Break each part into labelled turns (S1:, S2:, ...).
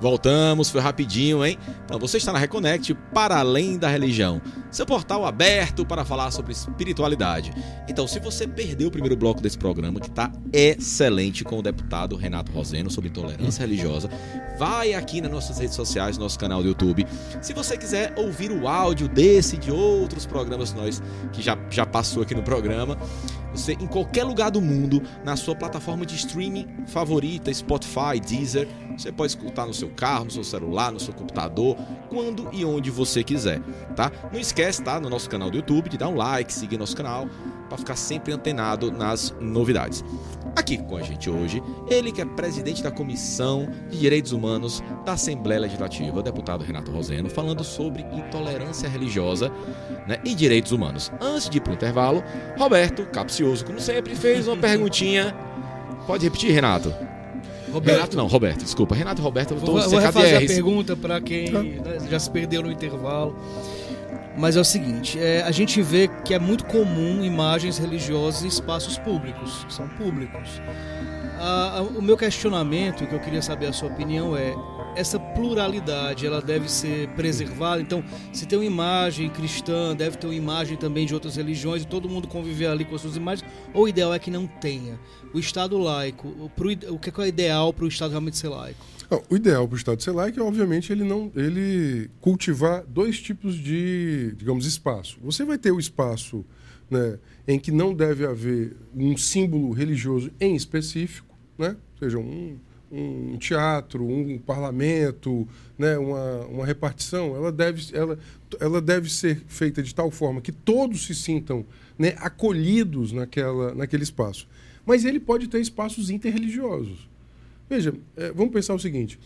S1: Voltamos, foi rapidinho, hein? Então você está na Reconnect para além da religião. Seu portal aberto para falar sobre espiritualidade. Então, se você perdeu o primeiro bloco desse programa, que está excelente com o deputado Renato Roseno sobre intolerância religiosa, vai aqui nas nossas redes sociais, nosso canal do YouTube. Se você quiser ouvir o áudio desse e de outros programas nós que já, já passou aqui no programa, você em qualquer lugar do mundo, na sua plataforma de streaming favorita, Spotify, Deezer, você pode escutar no seu carro, no seu celular, no seu computador, quando e onde você quiser, tá? Não esquece, tá, no nosso canal do YouTube, de dar um like, seguir nosso canal para ficar sempre antenado nas novidades. Aqui com a gente hoje, ele que é presidente da Comissão de Direitos Humanos da Assembleia Legislativa, o deputado Renato Roseno, falando sobre intolerância religiosa né, e direitos humanos. Antes de ir para o intervalo, Roberto, capcioso como sempre, fez uma perguntinha. Pode repetir, Renato? Roberto. Renato não, Roberto, desculpa. Renato e Roberto, eu
S2: tô vou, vou refazer a pergunta para quem né, já se perdeu no intervalo. Mas é o seguinte, é, a gente vê que é muito comum imagens religiosas em espaços públicos, são públicos. O meu questionamento, que eu queria saber a sua opinião, é essa pluralidade ela deve ser preservada. Então, se tem uma imagem cristã, deve ter uma imagem também de outras religiões e todo mundo conviver ali com as suas imagens, ou o ideal é que não tenha. O Estado laico, o que é o ideal para o Estado realmente ser laico?
S3: Não, o ideal para o Estado ser laico é, obviamente, ele não ele cultivar dois tipos de, digamos, espaço. Você vai ter o espaço né, em que não deve haver um símbolo religioso em específico, né? seja um, um teatro, um parlamento, né, uma, uma repartição, ela deve, ela, ela deve ser feita de tal forma que todos se sintam né, acolhidos naquela, naquele espaço. Mas ele pode ter espaços interreligiosos. Veja, é, vamos pensar o seguinte: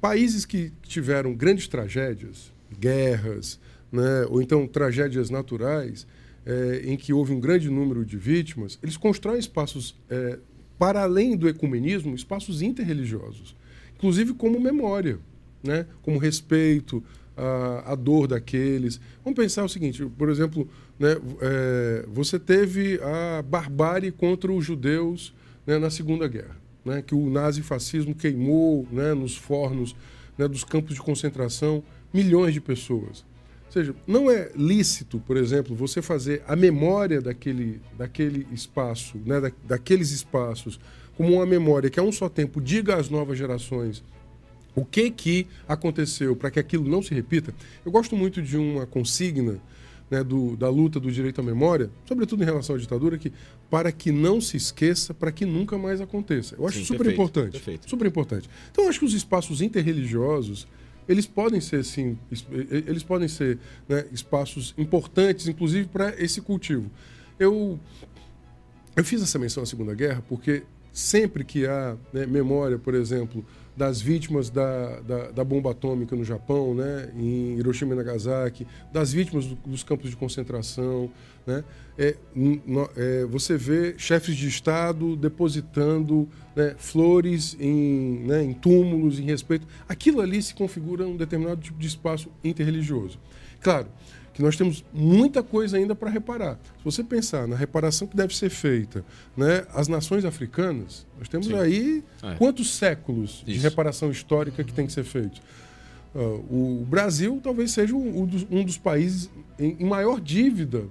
S3: países que tiveram grandes tragédias, guerras, né, ou então tragédias naturais, é, em que houve um grande número de vítimas, eles constroem espaços é, para além do ecumenismo, espaços interreligiosos, inclusive como memória, né? como respeito à, à dor daqueles. Vamos pensar o seguinte, por exemplo, né, é, você teve a barbárie contra os judeus né, na Segunda Guerra, né, que o nazifascismo queimou né, nos fornos né, dos campos de concentração milhões de pessoas. Ou seja, não é lícito, por exemplo, você fazer a memória daquele, daquele espaço, né, da, daqueles espaços, como uma memória que a um só tempo diga às novas gerações o que, que aconteceu para que aquilo não se repita. Eu gosto muito de uma consigna né, do, da luta do direito à memória, sobretudo em relação à ditadura, que para que não se esqueça, para que nunca mais aconteça. Eu acho Sim, super perfeito, importante. Perfeito. Super importante. Então, eu acho que os espaços interreligiosos eles podem ser sim, eles podem ser né, espaços importantes, inclusive para esse cultivo. Eu eu fiz essa menção à Segunda Guerra porque sempre que há né, memória, por exemplo, das vítimas da, da, da, bomba atômica no Japão, né, em Hiroshima e Nagasaki, das vítimas do, dos campos de concentração. Né, é, no, é, você vê chefes de Estado depositando né, flores em, né, em túmulos, em respeito. Aquilo ali se configura um determinado tipo de espaço interreligioso. Claro, que nós temos muita coisa ainda para reparar. Se você pensar na reparação que deve ser feita, né, as nações africanas, nós temos Sim. aí é. quantos séculos Isso. de reparação histórica que tem que ser feito. Uh, o Brasil talvez seja um dos, um dos países em, em maior dívida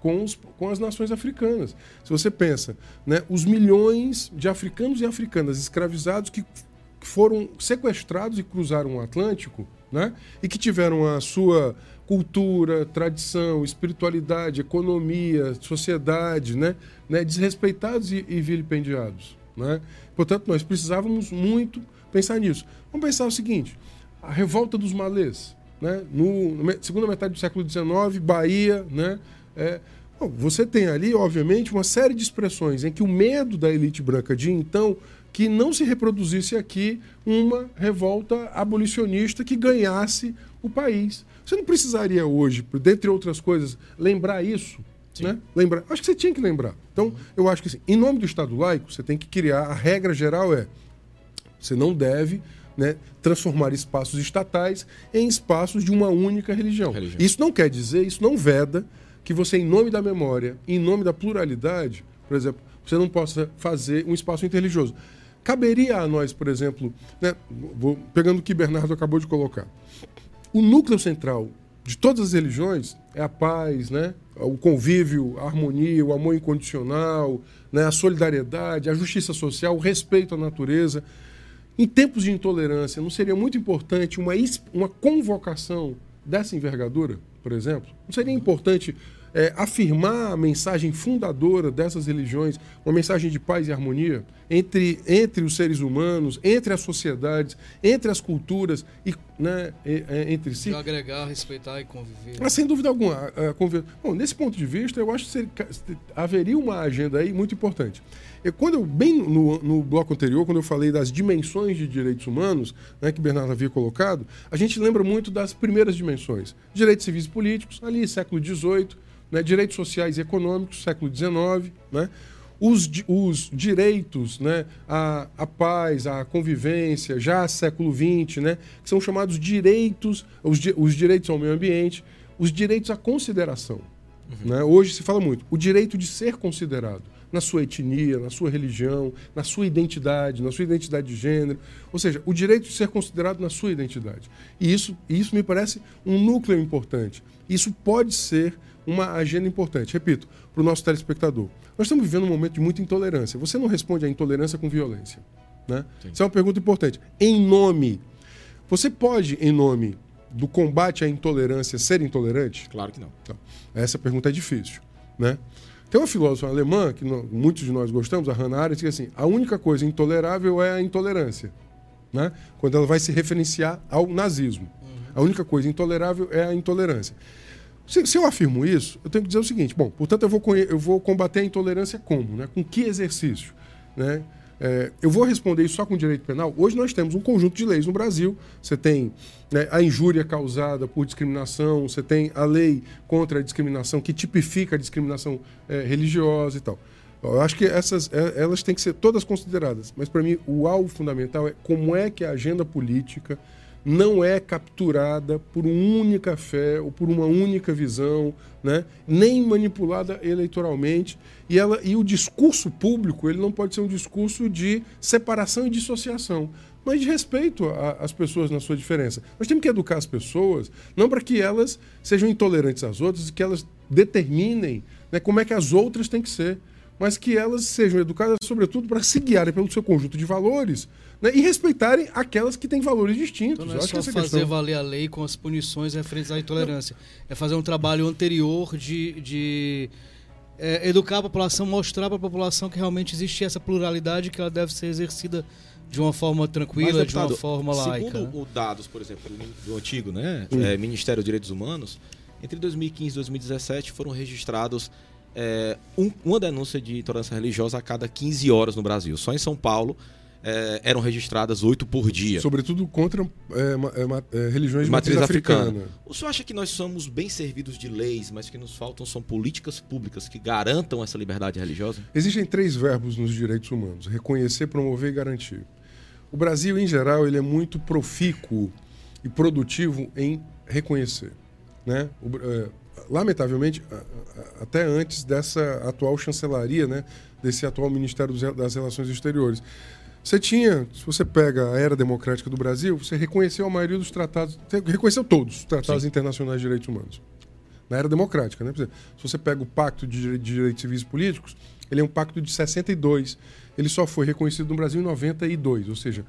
S3: com, os, com, as nações africanas. Se você pensa, né, os milhões de africanos e africanas escravizados que foram sequestrados e cruzaram o Atlântico, né, e que tiveram a sua cultura, tradição, espiritualidade, economia, sociedade, né, né desrespeitados e, e vilipendiados. Né? Portanto, nós precisávamos muito pensar nisso. Vamos pensar o seguinte: a revolta dos malês, né? no, segunda metade do século XIX, Bahia, né? É, bom, você tem ali, obviamente, uma série de expressões em que o medo da elite branca de então que não se reproduzisse aqui uma revolta abolicionista que ganhasse o país. Você não precisaria hoje, dentre outras coisas, lembrar isso. Né? Lembrar. Acho que você tinha que lembrar. Então, eu acho que assim, em nome do Estado laico, você tem que criar. A regra geral é: você não deve né, transformar espaços estatais em espaços de uma única religião. religião. Isso não quer dizer, isso não veda que você, em nome da memória, em nome da pluralidade, por exemplo, você não possa fazer um espaço interreligioso. caberia a nós, por exemplo, né, vou, pegando o que Bernardo acabou de colocar, o núcleo central de todas as religiões é a paz, né? o convívio, a harmonia, o amor incondicional, né? a solidariedade, a justiça social, o respeito à natureza. Em tempos de intolerância, não seria muito importante uma, uma convocação dessa envergadura, por exemplo? Não seria importante é, afirmar a mensagem fundadora dessas religiões, uma mensagem de paz e harmonia entre, entre os seres humanos, entre as sociedades, entre as culturas e né, entre si. De
S2: agregar, respeitar e conviver.
S3: Mas, sem dúvida alguma. conviver. Bom, nesse ponto de vista, eu acho que seria, haveria uma agenda aí muito importante. Eu, quando eu, bem no, no, bloco anterior, quando eu falei das dimensões de direitos humanos, né, que Bernardo havia colocado, a gente lembra muito das primeiras dimensões. Direitos civis e políticos, ali século XVIII, né, direitos sociais e econômicos, século XIX, né, os, os direitos né, à, à paz, à convivência, já século XX, né, que são chamados direitos, os, os direitos ao meio ambiente, os direitos à consideração. Uhum. Né? Hoje se fala muito, o direito de ser considerado na sua etnia, na sua religião, na sua identidade, na sua identidade de gênero. Ou seja, o direito de ser considerado na sua identidade. E isso, isso me parece um núcleo importante. Isso pode ser uma agenda importante. Repito, para o nosso telespectador. Nós estamos vivendo um momento de muita intolerância. Você não responde à intolerância com violência. Né? Isso é uma pergunta importante. Em nome. Você pode, em nome do combate à intolerância, ser intolerante?
S1: Claro que não.
S3: Então, essa pergunta é difícil. Né? Tem uma filósofa alemã, que muitos de nós gostamos, a Hannah Arendt, que diz assim: a única coisa intolerável é a intolerância. Né? Quando ela vai se referenciar ao nazismo. Uhum. A única coisa intolerável é a intolerância. Se, se, eu afirmo isso, eu tenho que dizer o seguinte: bom, portanto, eu vou, eu vou combater a intolerância como? Né? Com que exercício? Né? É, eu vou responder isso só com direito penal? Hoje nós temos um conjunto de leis no Brasil. Você tem né, a injúria causada por discriminação, você tem a lei contra a discriminação que tipifica a discriminação é, religiosa e tal. Eu acho que essas é, elas têm que ser todas consideradas, mas para mim o alvo fundamental é como é que a agenda política não é capturada por uma única fé ou por uma única visão, né? nem manipulada eleitoralmente. E, ela, e o discurso público ele não pode ser um discurso de separação e dissociação, mas de respeito às pessoas na sua diferença. Nós temos que educar as pessoas, não para que elas sejam intolerantes às outras, que elas determinem né, como é que as outras têm que ser, mas que elas sejam educadas, sobretudo, para se guiarem pelo seu conjunto de valores né, e respeitarem aquelas que têm valores distintos.
S2: Então não é só fazer questão... valer a lei com as punições referentes à intolerância. É fazer um trabalho anterior de, de é, educar a população, mostrar para a população que realmente existe essa pluralidade que ela deve ser exercida de uma forma tranquila, Mas, deputado, de uma forma laica.
S1: Segundo
S2: né?
S1: os dados, por exemplo, do antigo né, hum. é, Ministério dos Direitos Humanos, entre 2015 e 2017 foram registrados é, um, uma denúncia de intolerância religiosa a cada 15 horas no Brasil. Só em São Paulo é, eram registradas oito por dia.
S3: Sobretudo contra é, é, é, religiões de matriz, matriz africana. africana.
S1: O senhor acha que nós somos bem servidos de leis, mas que nos faltam são políticas públicas que garantam essa liberdade religiosa?
S3: Existem três verbos nos direitos humanos: reconhecer, promover e garantir. O Brasil, em geral, ele é muito profícuo e produtivo em reconhecer. Né? O, é, lamentavelmente, até antes dessa atual chancelaria, né? desse atual Ministério das Relações Exteriores. Você tinha, se você pega a era democrática do Brasil, você reconheceu a maioria dos tratados, reconheceu todos os tratados Sim. internacionais de direitos humanos. Na era democrática, né? Se você pega o Pacto de Direitos Civis e Políticos, ele é um pacto de 62. Ele só foi reconhecido no Brasil em 92, ou seja,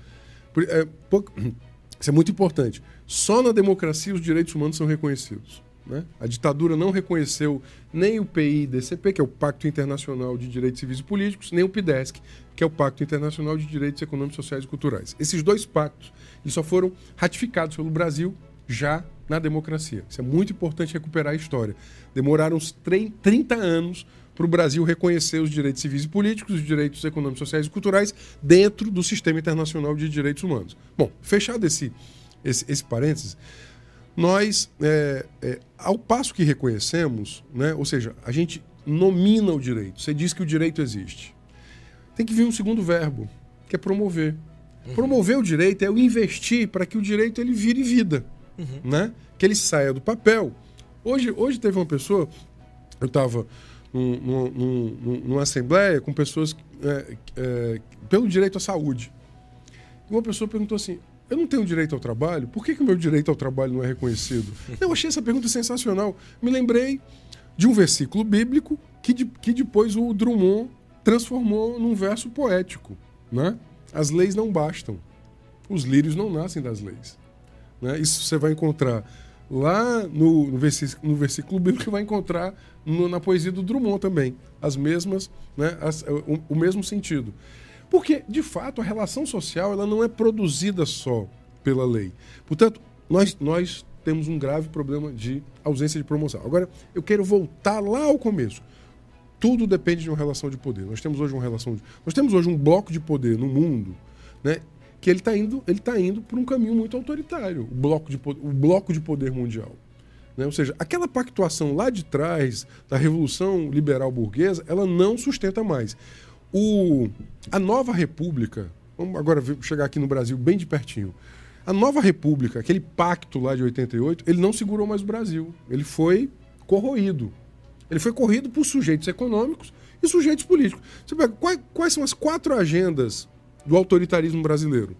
S3: é, pouco, isso é muito importante. Só na democracia os direitos humanos são reconhecidos. Né? A ditadura não reconheceu nem o PIDCP, que é o Pacto Internacional de Direitos Civis e Políticos, nem o PIDESC, que é o Pacto Internacional de Direitos Econômicos, Sociais e Culturais. Esses dois pactos eles só foram ratificados pelo Brasil já na democracia. Isso é muito importante recuperar a história. Demoraram uns 30 anos para o Brasil reconhecer os direitos civis e políticos, os direitos econômicos, sociais e culturais dentro do sistema internacional de direitos humanos. Bom, fechado esse, esse, esse parênteses, nós, é, é, ao passo que reconhecemos, né, ou seja, a gente nomina o direito, você diz que o direito existe. Tem que vir um segundo verbo, que é promover. Uhum. Promover o direito é o investir para que o direito ele vire vida, uhum. né? que ele saia do papel. Hoje, hoje teve uma pessoa, eu estava num, num, num, numa assembleia com pessoas é, é, pelo direito à saúde. E uma pessoa perguntou assim: eu não tenho direito ao trabalho? Por que, que o meu direito ao trabalho não é reconhecido? Eu achei essa pergunta sensacional. Me lembrei de um versículo bíblico que, de, que depois o Drummond transformou num verso poético. Né? As leis não bastam. Os lírios não nascem das leis. Né? Isso você vai encontrar lá no, no, versículo, no versículo bíblico, que vai encontrar no, na poesia do Drummond também. As mesmas, né? As, o, o mesmo sentido. Porque, de fato, a relação social ela não é produzida só pela lei. Portanto, nós, nós temos um grave problema de ausência de promoção. Agora, eu quero voltar lá ao começo. Tudo depende de uma relação de poder. Nós temos hoje uma relação de... Nós temos hoje um bloco de poder no mundo, né, que ele está indo, ele tá indo por um caminho muito autoritário, o bloco de, o bloco de poder mundial. Né? Ou seja, aquela pactuação lá de trás da revolução liberal burguesa, ela não sustenta mais. O, a nova república, vamos agora chegar aqui no Brasil bem de pertinho. A nova república, aquele pacto lá de 88, ele não segurou mais o Brasil. Ele foi corroído. Ele foi corrido por sujeitos econômicos e sujeitos políticos. Você pega, quais, quais são as quatro agendas do autoritarismo brasileiro?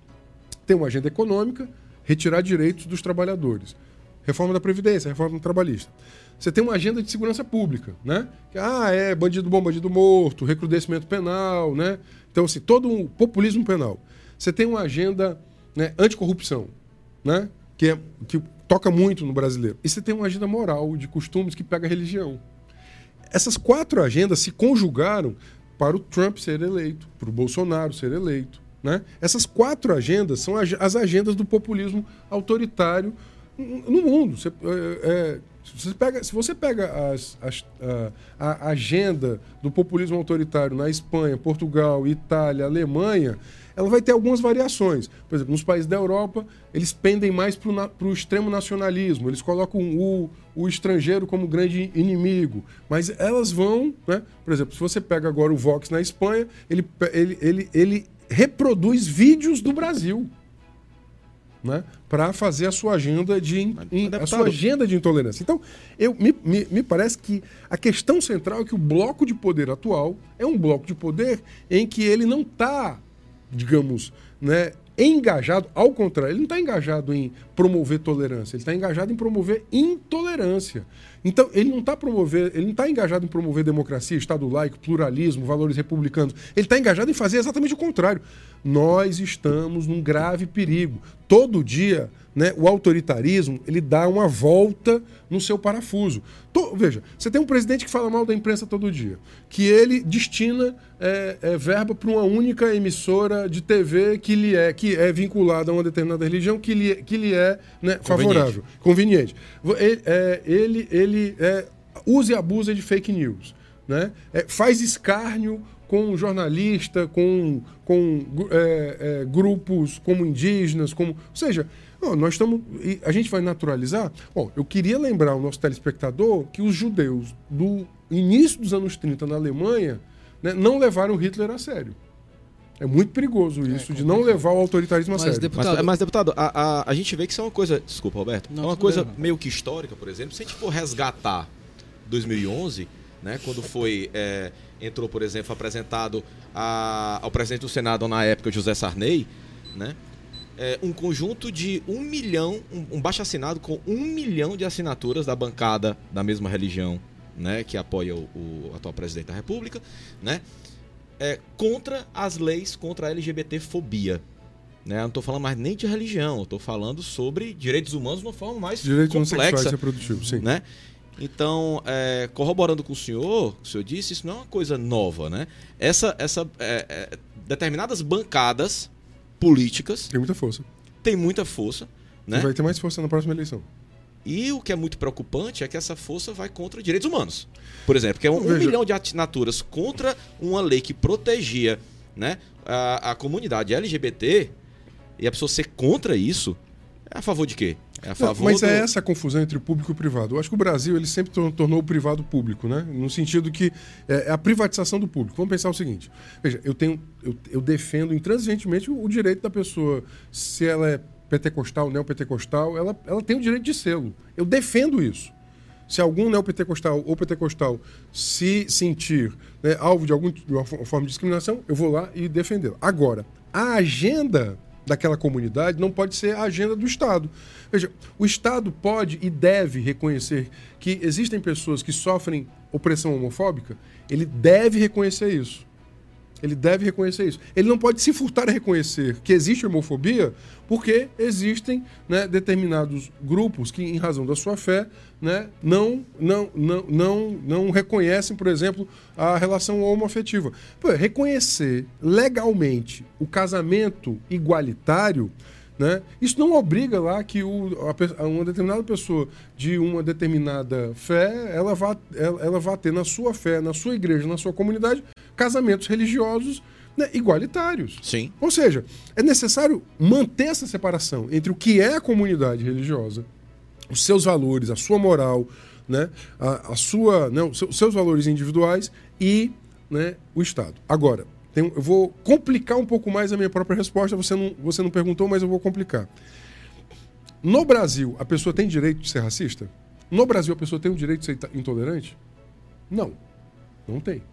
S3: Tem uma agenda econômica, retirar direitos dos trabalhadores. Reforma da Previdência, reforma trabalhista. Você tem uma agenda de segurança pública, né? Ah, é bandido bom, bandido morto, recrudescimento penal, né? Então, assim, todo um populismo penal. Você tem uma agenda né, anticorrupção, né? Que, é, que toca muito no brasileiro. E você tem uma agenda moral, de costumes, que pega a religião. Essas quatro agendas se conjugaram para o Trump ser eleito, para o Bolsonaro ser eleito. Né? Essas quatro agendas são as agendas do populismo autoritário no mundo. Você, é, é, se você pega, se você pega as, as, a, a, agenda do populismo autoritário na Espanha, Portugal, Itália, Alemanha, ela vai ter algumas variações. Por exemplo, nos países da Europa, eles pendem mais para o extremo nacionalismo, eles colocam o, o estrangeiro como grande inimigo. Mas elas vão, né? por exemplo, se você pega agora o Vox na Espanha, ele, ele, ele, ele reproduz vídeos do Brasil né, para fazer a sua agenda de in, in, a sua agenda de intolerância. Então, eu, me, me, me, parece que a questão central é que o bloco de poder atual é um bloco de poder em que ele não está, digamos, né, engajado, ao contrário, ele não está engajado em promover tolerância, ele está engajado em promover intolerância. Então, ele não está promover, ele não está engajado em promover democracia, Estado laico, pluralismo, valores republicanos. Ele está engajado em fazer exatamente o contrário. Nós estamos num grave perigo. Todo dia né, o autoritarismo ele dá uma volta no seu parafuso. Veja, você tem um presidente que fala mal da imprensa todo dia, que ele destina é, é, verba para uma única emissora de TV que lhe é, que é vinculada a uma determinada religião, que lhe, que lhe é né, favorável, conveniente. Ele, é, ele, ele é, usa e abusa de fake news. Né? É, faz escárnio com jornalista, com, com é, é, grupos como indígenas, como. Ou seja, nós estamos. A gente vai naturalizar. Bom, eu queria lembrar ao nosso telespectador que os judeus do início dos anos 30 na Alemanha né, não levaram Hitler a sério. É muito perigoso é, isso, é, de não levar o autoritarismo
S1: mas,
S3: a sério.
S1: Deputado... Mas, mas, deputado, a, a, a, gente vê que isso é uma coisa. Desculpa, Roberto. Não, é uma coisa bem, meio que histórica, por exemplo. Se a gente for resgatar 2011, né, quando foi. É, entrou, por exemplo, apresentado a, ao presidente do Senado na época, José Sarney, né? é, um conjunto de um milhão, um, um baixo assinado com um milhão de assinaturas da bancada da mesma religião, né, que apoia o, o atual presidente da República, né, é, contra as leis contra a LGBT-fobia. Né? Eu não estou falando mais nem de religião, eu estou falando sobre direitos humanos de uma forma mais direitos complexa.
S3: Direitos sim.
S1: Né? Então, é, corroborando com o senhor, o senhor disse, isso não é uma coisa nova, né? Essa, essa é, é, determinadas bancadas políticas.
S3: Tem muita força.
S1: Tem muita força. Né?
S3: E vai ter mais força na próxima eleição.
S1: E o que é muito preocupante é que essa força vai contra direitos humanos. Por exemplo, que é um, um milhão de assinaturas contra uma lei que protegia né, a, a comunidade LGBT e a pessoa ser contra isso, é a favor de quê? É a
S3: favor Não, mas é do... é essa a confusão entre o público e o privado. Eu acho que o Brasil ele sempre tornou o privado público, né? No sentido que é, é a privatização do público. Vamos pensar o seguinte: veja, eu tenho, eu, eu defendo intransigentemente o, o direito da pessoa, se ela é pentecostal, neopentecostal, ela, ela tem o direito de sê-lo. Eu defendo isso. Se algum neopentecostal ou pentecostal se sentir né, alvo de alguma forma de discriminação, eu vou lá e defendê-lo. Agora, a agenda daquela comunidade não pode ser a agenda do Estado. Veja, o Estado pode e deve reconhecer que existem pessoas que sofrem opressão homofóbica, ele deve reconhecer isso. Ele deve reconhecer isso. Ele não pode se furtar a reconhecer que existe homofobia, porque existem né, determinados grupos que, em razão da sua fé, né, não, não, não, não, não reconhecem, por exemplo, a relação homoafetiva. Pô, reconhecer legalmente o casamento igualitário. Né? Isso não obriga lá que o, a, uma determinada pessoa de uma determinada fé ela vá, ela, ela vá ter na sua fé, na sua igreja, na sua comunidade, casamentos religiosos né, igualitários.
S1: Sim.
S3: Ou seja, é necessário manter essa separação entre o que é a comunidade religiosa, os seus valores, a sua moral, né, a, a sua, né, os seus valores individuais e né, o Estado. Agora, tem, eu vou complicar um pouco mais a minha própria resposta. Você não, você não perguntou, mas eu vou complicar. No Brasil, a pessoa tem direito de ser racista? No Brasil, a pessoa tem o direito de ser intolerante? Não. Não tem.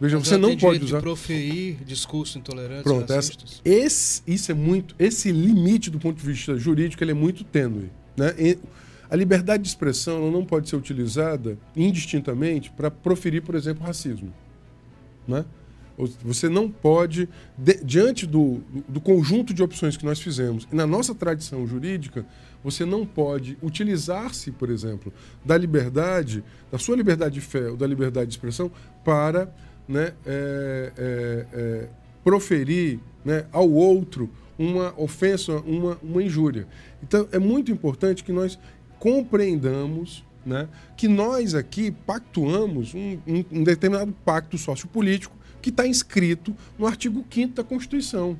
S3: Veja, você não pode usar. De
S2: proferir discurso intolerante.
S3: Pronto, essa, esse, isso é muito. Esse limite do ponto de vista jurídico ele é muito tênue. Né? E a liberdade de expressão não pode ser utilizada indistintamente para proferir, por exemplo, racismo. Né? Você não pode, de, diante do, do, conjunto de opções que nós fizemos, e na nossa tradição jurídica, você não pode utilizar-se, por exemplo, da liberdade, da sua liberdade de fé ou da liberdade de expressão para né, é, é, é, proferir né, ao outro uma ofensa, uma, uma injúria. Então, é muito importante que nós compreendamos né, que nós aqui pactuamos um, um, um determinado pacto sociopolítico que está inscrito no artigo 5 da Constituição.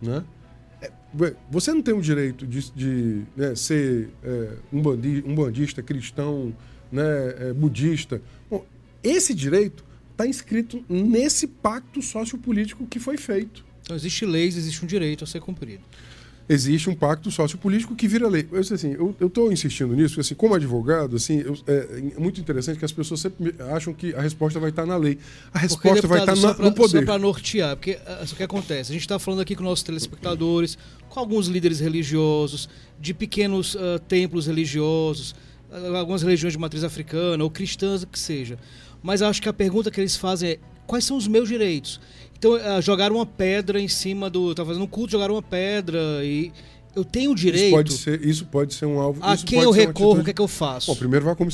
S3: Né? É, você não tem o direito de, de né, ser é, um, bandi, um bandista cristão, né, é, budista. Bom, esse direito está inscrito nesse pacto sociopolítico que foi feito.
S2: Então, existe leis, existe um direito a ser cumprido.
S3: Existe um pacto sociopolítico que vira lei. Eu assim, eu estou insistindo nisso, porque assim, como advogado, assim, eu, é, é, muito interessante que as pessoas sempre acham que a resposta vai estar na lei. A resposta porque, vai estar na, pra, no poder. Só
S2: para nortear, porque ah, o que acontece? A gente está falando aqui com nossos telespectadores, com alguns líderes religiosos, de pequenos uh, templos religiosos, algumas religiões de matriz africana ou cristãs, que seja. Mas acho que a pergunta que eles fazem é: quais são os meus direitos? Então, uh, jogaram uma pedra em cima do. Tá fazendo um culto, jogaram uma pedra e. Eu tenho direito. Isso
S3: pode ser, isso pode ser um alvo.
S2: A quem eu recorro, o que é que eu faço?
S3: Bom, primeiro vai como.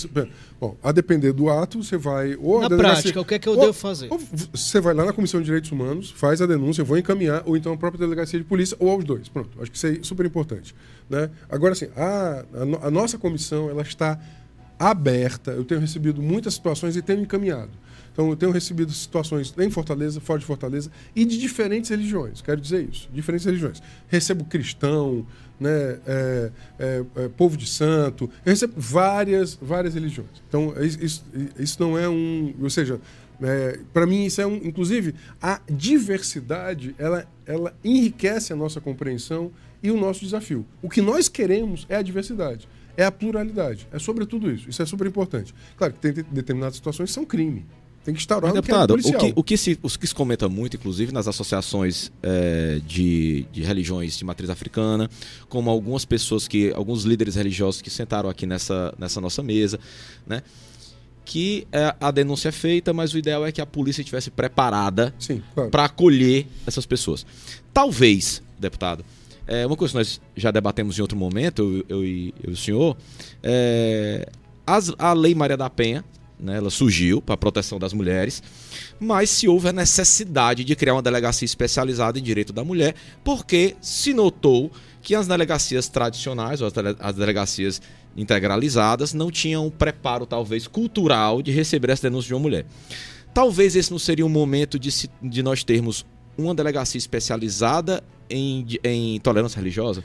S3: Bom, a depender do ato, você vai.
S2: Ou na prática, o que é que eu ou, devo fazer?
S3: você vai lá na Comissão de Direitos Humanos, faz a denúncia, eu vou encaminhar, ou então a própria delegacia de polícia, ou aos dois. Pronto. Acho que isso é super importante. Né? Agora, assim, a, a, a nossa comissão ela está aberta. Eu tenho recebido muitas situações e tenho encaminhado. Então, eu tenho recebido situações em Fortaleza, fora de Fortaleza, e de diferentes religiões, quero dizer isso, diferentes religiões. Recebo cristão, né, é, é, é, povo de santo, eu recebo várias, várias religiões. Então, isso, isso não é um. Ou seja, é, para mim, isso é um. Inclusive, a diversidade ela, ela enriquece a nossa compreensão e o nosso desafio. O que nós queremos é a diversidade é a pluralidade. É sobre tudo isso. Isso é super importante. Claro que tem determinadas situações que são crime. Tem que instaurar
S1: Mas, deputado, o que, o, que se, o que se comenta muito, inclusive nas associações é, de, de religiões de matriz africana, como algumas pessoas que, alguns líderes religiosos que sentaram aqui nessa, nessa nossa mesa, né? que é, a denúncia é feita, mas o ideal é que a polícia estivesse preparada claro. para acolher essas pessoas. Talvez, deputado, é, uma coisa que nós já debatemos em outro momento, eu, eu, eu e o senhor, é, as, a Lei Maria da Penha, né, ela surgiu para a proteção das mulheres, mas se houve a necessidade de criar uma delegacia especializada em direito da mulher, porque se notou que as delegacias tradicionais, ou as delegacias integralizadas, não tinham um preparo, talvez, cultural de receber essa denúncia de uma mulher. Talvez esse não seria um momento de, se, de nós termos uma delegacia especializada em, em tolerância religiosa?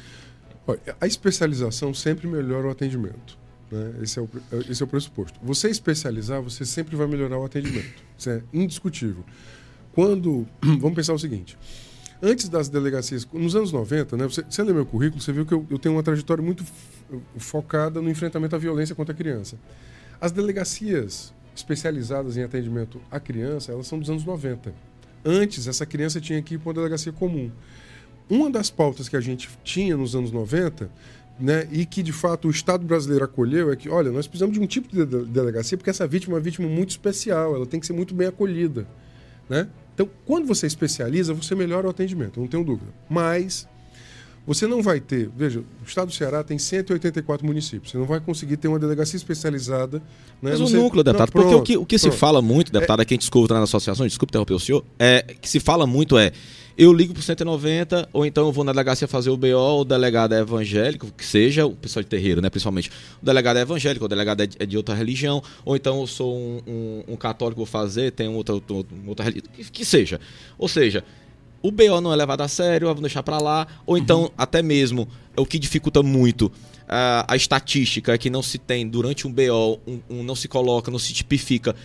S3: A especialização sempre melhora o atendimento. Né? Esse, é o, esse é o pressuposto. Você especializar, você sempre vai melhorar o atendimento. Isso é indiscutível. Quando. Vamos pensar o seguinte. Antes das delegacias, nos anos 90, né, você, você lê meu currículo, você viu que eu, eu tenho uma trajetória muito focada no enfrentamento à violência contra a criança. As delegacias especializadas em atendimento à criança, elas são dos anos 90. Antes, essa criança tinha que ir para uma delegacia comum. Uma das pautas que a gente tinha nos anos 90 né, e que de fato o Estado brasileiro acolheu é que, olha, nós precisamos de um tipo de delegacia porque essa vítima é uma vítima muito especial, ela tem que ser muito bem acolhida. Né? Então, quando você especializa, você melhora o atendimento, não tenho dúvida. Mas você não vai ter, veja, o estado do Ceará tem 184 municípios. Você não vai conseguir ter uma delegacia especializada.
S1: Né?
S3: Mas
S1: o núcleo, deputado, não, porque o que, o que se fala muito, deputado, é... que a gente escuta nas associações, desculpe interromper o senhor, é que se fala muito é eu ligo pro 190, ou então eu vou na delegacia fazer o BO, o delegado é evangélico, que seja, o pessoal de terreiro, né, principalmente. O delegado é evangélico, o delegado é de, é de outra religião, ou então eu sou um, um, um católico, vou fazer, tem outra, outra, outra religião, que, que seja. Ou seja, o BO não é levado a sério, vamos deixar para lá, ou então uhum. até mesmo o que dificulta muito uh, a estatística é que não se tem durante um BO, um, um, não se coloca, não se tipifica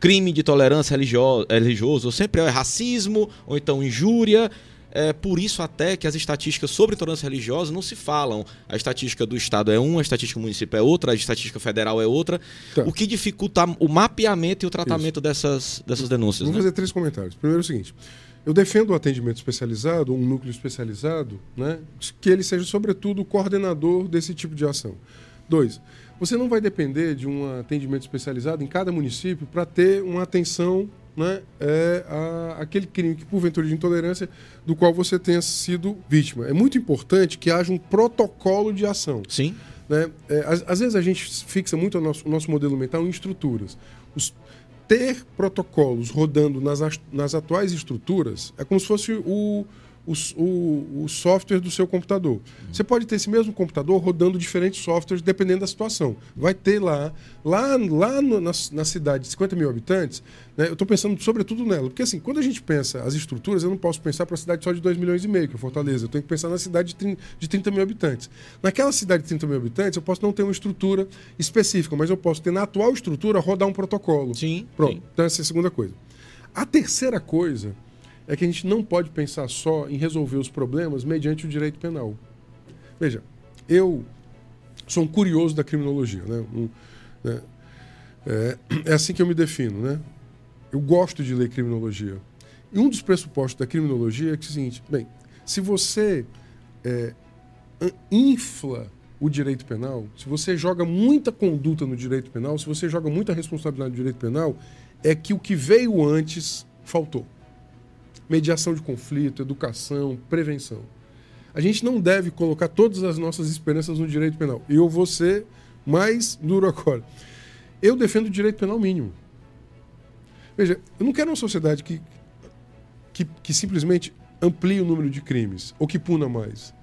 S1: crime de tolerância religioso, religioso sempre é racismo ou então injúria. É por isso até que as estatísticas sobre tolerância religiosa não se falam. A estatística do Estado é uma, a estatística do município é outra, a estatística federal é outra. Tá. O que dificulta o mapeamento e o tratamento dessas, dessas denúncias.
S3: Vou né? fazer três comentários. Primeiro é o seguinte. Eu defendo o atendimento especializado, um núcleo especializado, né, que ele seja, sobretudo, o coordenador desse tipo de ação. Dois, você não vai depender de um atendimento especializado em cada município para ter uma atenção né, é, a, aquele crime que, porventura, de intolerância do qual você tenha sido vítima. É muito importante que haja um protocolo de ação.
S1: Sim.
S3: Né? É, às, às, vezes a gente fixa muito o nosso, o nosso modelo mental em estruturas. Os, ter protocolos rodando nas, nas atuais estruturas é como se fosse o, o, o, o, software do seu computador. Você pode ter esse mesmo computador rodando diferentes softwares dependendo da situação. Vai ter lá, lá, lá no, na, na, cidade de 50 mil habitantes, né, eu estou pensando sobretudo nela. Porque assim, quando a gente pensa as estruturas, eu não posso pensar para a cidade só de 2 milhões e meio, que é Fortaleza. Eu tenho que pensar na cidade de 30, de 30 mil habitantes. Naquela cidade de 30 mil habitantes, eu posso não ter uma estrutura específica, mas eu posso ter na atual estrutura rodar um protocolo.
S1: Sim.
S3: Pronto.
S1: Sim.
S3: Então essa é a segunda coisa. A terceira coisa é que a gente não pode pensar só em resolver os problemas mediante o direito penal. Veja, eu sou um curioso da criminologia, né? Um, né? É, é, assim que eu me defino, né? Eu gosto de ler criminologia. E um dos pressupostos da criminologia é, que é o seguinte: bem, se você é, infla o direito penal, se você joga muita conduta no direito penal, se você joga muita responsabilidade no direito penal, é que o que veio antes faltou mediação de conflito, educação, prevenção. A gente não deve colocar todas as nossas esperanças no direito penal. E eu vou ser mais duro agora. Eu defendo o direito penal mínimo. Veja, eu não quero uma sociedade que, que, que simplesmente amplie o número de crimes ou que puna mais.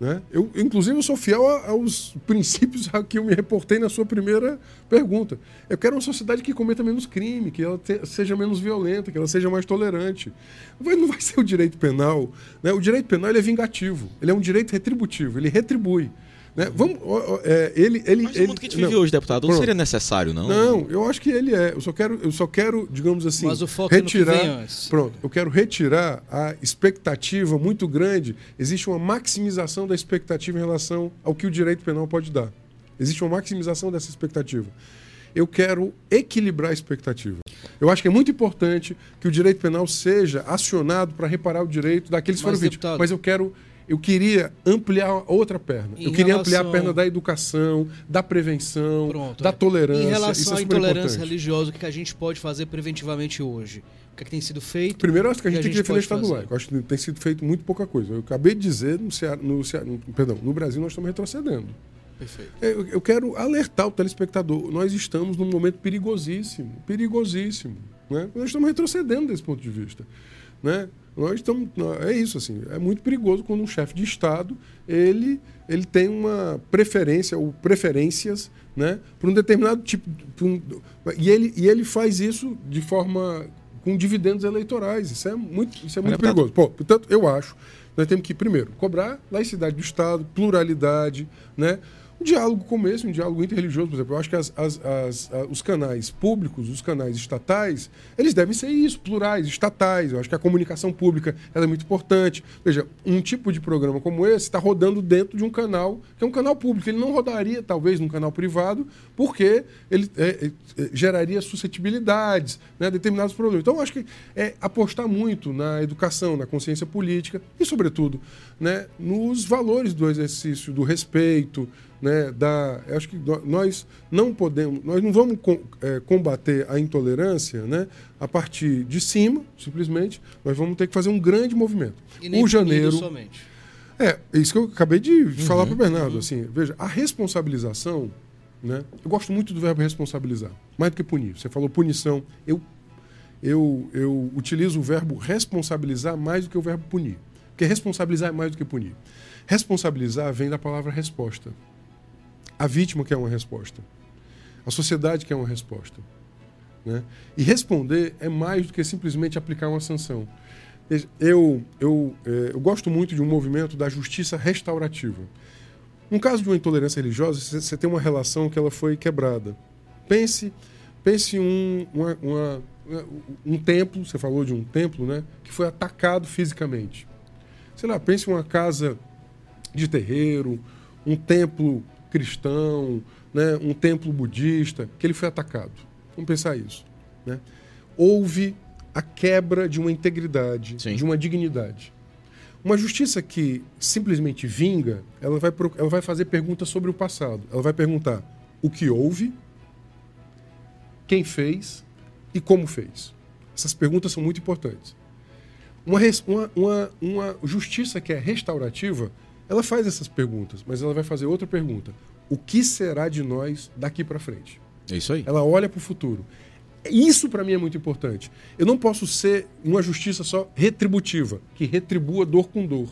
S3: Né? Eu, inclusive, eu sou fiel aos princípios a que eu me reportei na sua primeira pergunta. Eu quero uma sociedade que cometa menos crime, que ela te, seja menos violenta, que ela seja mais tolerante. Não vai ser o direito penal. Né? O direito penal é vingativo, ele é um direito retributivo, ele retribui. Né? Vamos, é, ele, ele,
S1: Mas
S3: ele,
S1: mundo que a gente vive hoje, deputado, não seria necessário, não?
S3: Não, eu acho que ele é. Eu só quero, eu só quero digamos assim, Mas o foco retirar. É no que pronto, eu quero retirar a expectativa muito grande. Existe uma maximização da expectativa em relação ao que o direito penal pode dar. Existe uma maximização dessa expectativa. Eu quero equilibrar a expectativa. Eu acho que é muito importante que o direito penal seja acionado para reparar o direito daqueles que foram vítimas. Mas eu quero eu queria ampliar outra perna. Em eu queria relação... ampliar a perna da educação, da prevenção, Pronto, da tolerância. Em
S2: relação
S3: à
S2: é intolerância religiosa, o que a gente pode fazer preventivamente hoje? O que, é que tem sido feito?
S3: Primeiro, acho que a gente, que a tem que defender o Estado laico. Acho que tem sido feito muito pouca coisa. Eu acabei de dizer, no, Ceará, no, Ceará, no, perdão, no Brasil nós estamos retrocedendo.
S2: Perfeito.
S3: É, eu, eu quero alertar o telespectador. Nós estamos num momento perigosíssimo. Perigosíssimo. Né? Nós estamos retrocedendo desse ponto de vista. Né? Nós estamos, é isso assim, é muito perigoso quando um chefe de estado ele ele tem uma preferência ou preferências, né, por um determinado tipo um, e ele e ele faz isso de forma com dividendos eleitorais. Isso é muito isso é muito perigoso. Pô, portanto, eu acho nós temos que primeiro cobrar laicidade do estado, pluralidade, né? Um diálogo como esse, um diálogo interreligioso, por exemplo. Eu acho que as, as, as, os canais públicos, os canais estatais, eles devem ser isso, plurais, estatais. Eu acho que a comunicação pública é muito importante. Veja, um tipo de programa como esse está rodando dentro de um canal que é um canal público. Ele não rodaria, talvez, num canal privado, porque ele é, é, geraria suscetibilidades, né, determinados problemas. Então, eu acho que é apostar muito na educação, na consciência política e, sobretudo, né, nos valores do exercício do respeito, né, da, acho que nós não podemos, nós não vamos com, é, combater a intolerância, né, a partir de cima, simplesmente, nós vamos ter que fazer um grande movimento.
S2: E o janeiro somente.
S3: É, isso que eu acabei de uhum, falar para o Bernardo, uhum. assim, veja, a responsabilização, né, eu gosto muito do verbo responsabilizar, mais do que punir. Você falou punição, eu eu, eu utilizo o verbo responsabilizar mais do que o verbo punir. Porque responsabilizar é mais do que punir. Responsabilizar vem da palavra resposta. A vítima quer uma resposta. A sociedade quer uma resposta. Né? E responder é mais do que simplesmente aplicar uma sanção. Eu, eu, é, eu gosto muito de um movimento da justiça restaurativa. No caso de uma intolerância religiosa, você tem uma relação que ela foi quebrada. Pense, pense um, uma, uma, um templo, você falou de um templo, né, que foi atacado fisicamente. Sei lá, pense uma casa de terreiro, um templo cristão, né, um templo budista, que ele foi atacado. Vamos pensar isso. Né? Houve a quebra de uma integridade, Sim. de uma dignidade. Uma justiça que simplesmente vinga, ela vai, ela vai fazer perguntas sobre o passado. Ela vai perguntar o que houve, quem fez e como fez. Essas perguntas são muito importantes. Uma, uma, uma, uma justiça que é restaurativa, ela faz essas perguntas, mas ela vai fazer outra pergunta. O que será de nós daqui para frente?
S1: É isso aí.
S3: Ela olha para o futuro. Isso para mim é muito importante. Eu não posso ser uma justiça só retributiva, que retribua dor com dor.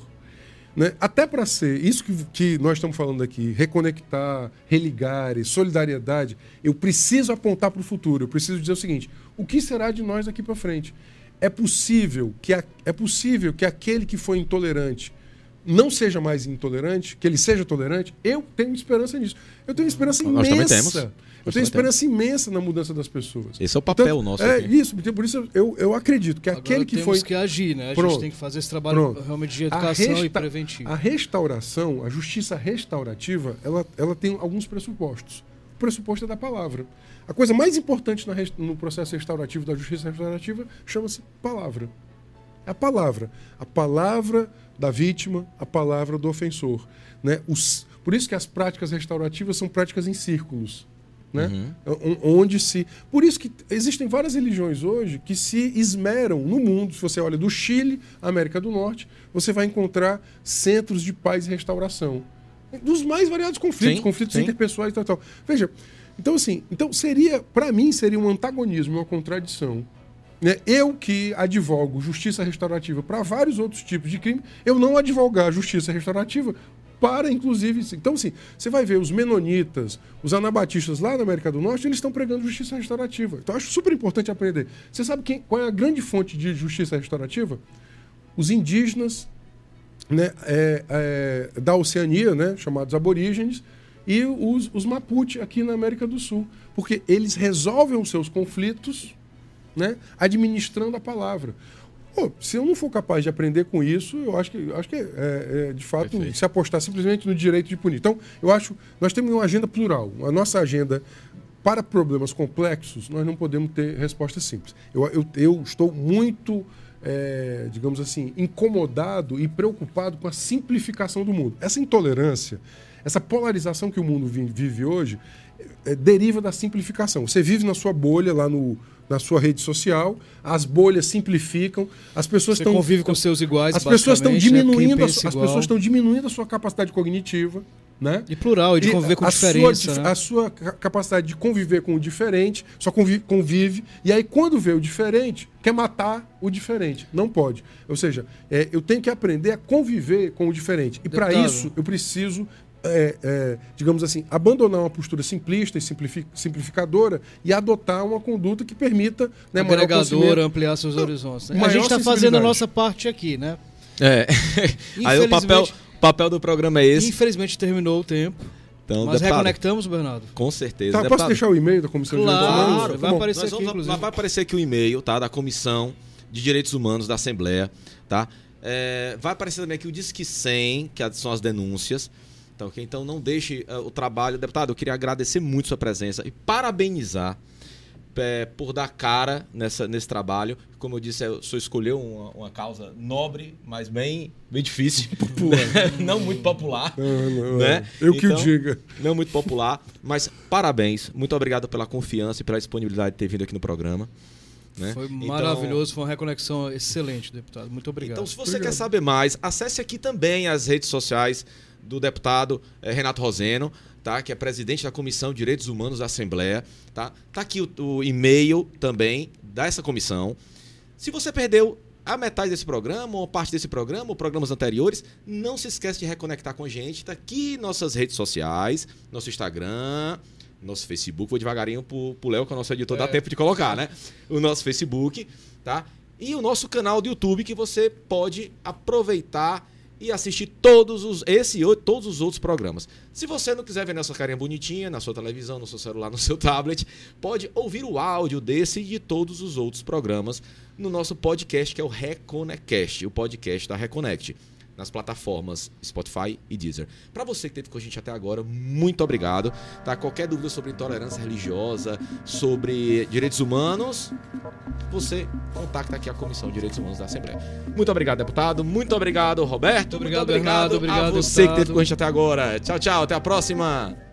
S3: Né? Até para ser isso que, que, nós estamos falando aqui, reconectar, religar, solidariedade, eu preciso apontar para o futuro. Eu preciso dizer o seguinte: o que será de nós daqui para frente? É possível que a, é possível que aquele que foi intolerante não seja mais intolerante, que ele seja tolerante, eu tenho esperança nisso. Eu tenho esperança
S1: Nós
S3: imensa. Eu tenho esperança temos. imensa na mudança das pessoas.
S1: Esse é o papel então, nosso.
S3: É aqui. isso, por isso eu, eu acredito que Agora aquele que
S2: temos
S3: foi.
S2: que agir, né? A Pronto. gente tem que fazer esse trabalho Pronto. realmente de educação resta... e preventivo.
S3: A restauração, a justiça restaurativa, ela, ela tem alguns pressupostos. O pressuposto é da palavra. A coisa mais importante no processo restaurativo da justiça restaurativa chama-se palavra. É a palavra. A palavra da vítima, a palavra do ofensor. Né? Os, por isso que as práticas restaurativas são práticas em círculos. Né? Uhum. Onde se. Por isso que existem várias religiões hoje que se esmeram no mundo. Se você olha do Chile América do Norte, você vai encontrar centros de paz e restauração. Dos mais variados conflitos, sim, conflitos sim. interpessoais e tal, tal. Veja, então assim, então seria, para mim, seria um antagonismo, uma contradição né? Eu que advogo justiça restaurativa para vários outros tipos de crime, eu não advogar justiça restaurativa para, inclusive. Então, assim, você vai ver os menonitas, os anabatistas lá na América do Norte, eles estão pregando justiça restaurativa. Então, acho super importante aprender. Você sabe quem, qual é a grande fonte de justiça restaurativa? Os indígenas né, é, é, da Oceania, né, chamados aborígenes, e os, os Mapuche aqui na América do Sul. Porque eles resolvem os seus conflitos né? administrando a palavra. Pô, se eu não for capaz de aprender com isso, eu acho que, acho que é, é de fato Perfeito. se apostar simplesmente no direito de punir. Então, eu acho nós temos uma agenda plural. A nossa agenda para problemas complexos, nós não podemos ter respostas simples. Eu, eu, eu estou muito, é, digamos assim, incomodado e preocupado com a simplificação do mundo. Essa intolerância, essa polarização que o mundo vive hoje, é, deriva da simplificação. Você vive na sua bolha lá no na sua rede social, as bolhas simplificam, as pessoas estão
S2: convive com seus iguais,
S3: as pessoas estão né? diminuindo, né? as, as pessoas estão diminuindo a sua capacidade cognitiva, né?
S2: E plural, e de conviver e com a diferença.
S3: Sua, né? A sua capacidade de conviver com o diferente, só convive, convive, e aí quando vê o diferente, quer matar o diferente. Não pode. Ou seja, é, eu tenho que aprender a conviver com o diferente. E para isso, eu preciso é, é, digamos assim, abandonar uma postura simplista e simplificadora e adotar uma conduta que permita
S2: né, agregadora, ampliar seus horizontes. Né? A gente está fazendo a nossa parte aqui, né?
S1: É. Aí o papel, papel do programa é esse.
S2: Infelizmente terminou o tempo.
S1: Então,
S2: Mas
S1: deputado,
S2: reconectamos, Bernardo?
S1: com certeza.
S3: Tá, posso
S1: deputado,
S3: deixar o e-mail da Comissão de Direitos
S2: Claro,
S3: Humanos?
S2: vai
S3: Tá
S2: aparecer aqui,
S1: vamos- vai aparecer aqui o e-mail, tá? Da Comissão de Direitos Humanos da Assembleia, tá? É, vai aparecer também aqui o Disque 100, que são as denúncias. Então, ok? então não deixe eh, o trabalho. Deputado, eu queria agradecer muito sua presença e parabenizar eh, por dar cara nessa, nesse trabalho. Como eu disse, o senhor escolheu uma, uma causa nobre, mas bem, bem difícil. não muito popular.
S3: Não, não,
S1: Né?
S3: Eu que o
S1: Então-
S3: diga.
S1: Não muito popular, mas parabéns. Muito obrigado pela confiança e pela disponibilidade de ter vindo aqui no programa. né?
S2: Foi
S1: Então-
S2: maravilhoso, foi uma reconexão excelente, deputado. Muito obrigado.
S1: Então, se você
S3: Obrigado.
S1: quer saber mais, acesse aqui também as redes sociais do deputado eh, Renato Roseno, tá? Que é presidente da Comissão de Direitos Humanos da Assembleia, tá? Tá aqui o, o e-mail também dessa comissão. Se você perdeu a metade desse programa, ou parte desse programa, ou programas anteriores, não se esqueça de reconectar com a gente. Tá aqui nossas redes sociais, nosso Instagram, nosso Facebook. Vou devagarinho pro, pro Léo, que é o nosso editor, dá
S2: É.
S1: tempo de colocar, né? O nosso Facebook, tá? E o nosso canal do YouTube, que você pode aproveitar e assistir todos os esse e todos os outros programas. Se você não quiser ver nossa carinha bonitinha na sua televisão, no seu celular, no seu tablet, pode ouvir o áudio desse e de todos os outros programas no nosso podcast que é o Reconecast, o podcast da Reconnect, nas plataformas Spotify e Deezer. Para você que esteve com a gente até agora, muito obrigado. Tá? Qualquer dúvida sobre intolerância religiosa, sobre direitos humanos, você contacta aqui a Comissão de Direitos Humanos da Assembleia. Muito obrigado, deputado. Muito obrigado, Roberto.
S2: Muito obrigado, Bernardo. Obrigado,
S1: a você que esteve
S2: deputado.
S1: com a gente até agora. Tchau, tchau. Até a próxima.